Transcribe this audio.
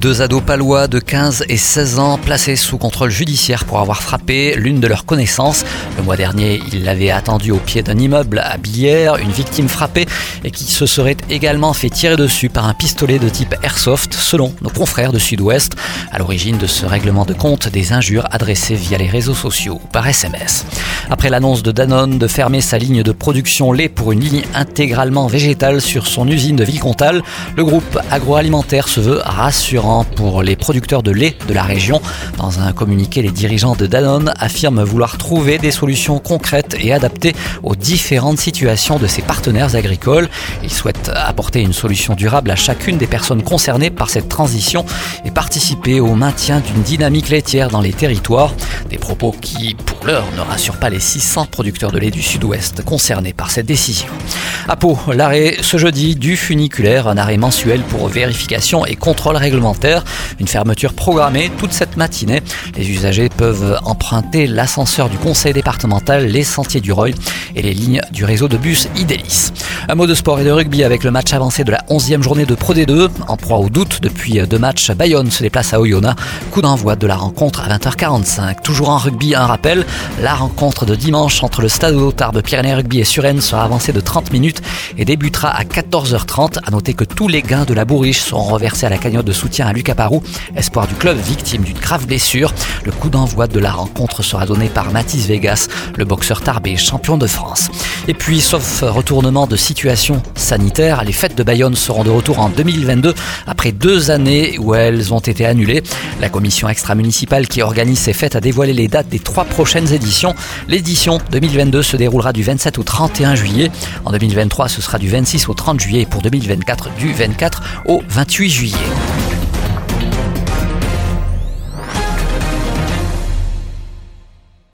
Deux ados palois de 15 et 16 ans placés sous contrôle judiciaire pour avoir frappé l'une de leurs connaissances. Le mois dernier, ils l'avaient attendu au pied d'un immeuble à Billière, une victime frappée et qui se serait également fait tirer dessus par un pistolet de type airsoft, selon nos confrères de Sud-Ouest, à l'origine de ce règlement de compte des injures adressées via les réseaux sociaux ou par SMS. Après l'annonce de Danone de fermer sa ligne de production lait pour une ligne intégralement végétale sur son usine de Villecontal, le groupe agroalimentaire se veut rassurant pour les producteurs de lait de la région. Dans un communiqué, les dirigeants de Danone affirment vouloir trouver des solutions concrètes et adaptées aux différentes situations de ses partenaires agricoles. Ils souhaitent apporter une solution durable à chacune des personnes concernées par cette transition et participer au maintien d'une dynamique laitière dans les territoires. Des propos qui, pour l'heure, ne rassurent pas les 600 producteurs de lait du sud-ouest concernés par cette décision. À Pau, l'arrêt ce jeudi du funiculaire, un arrêt mensuel pour vérification et contrôle réglementaire une fermeture programmée toute cette matinée. Les usagers peuvent emprunter l'ascenseur du conseil départemental, les sentiers du Roy et les lignes du réseau de bus Idélis. Un mot de sport et de rugby avec le match avancé de la 11e journée de Pro D2. En proie au doute depuis deux matchs, Bayonne se déplace à Oyonnax. Coup d'envoi de la rencontre à 20h45. Toujours en rugby, un rappel. La rencontre de dimanche entre le Stade de Pyrénées Rugby et Suresnes sera avancée de 30 minutes et débutera à 14h30. À noter que tous les gains de la bourriche seront reversés à la cagnotte de soutien à Lucas Parou, espoir du club victime d'une grave blessure. Le coup d'envoi de la rencontre sera donné par Mathis Vegas, le boxeur tarbé champion de France. Et puis, sauf retournement de situation sanitaire, les fêtes de Bayonne seront de retour en 2022 après deux années où elles ont été annulées. La commission extra-municipale qui organise ces fêtes a dévoilé les dates des trois prochaines éditions. L'édition 2022 se déroulera du 27 au 31 juillet. En 2023, ce sera du 26 au 30 juillet et pour 2024 du 24 au 28 juillet.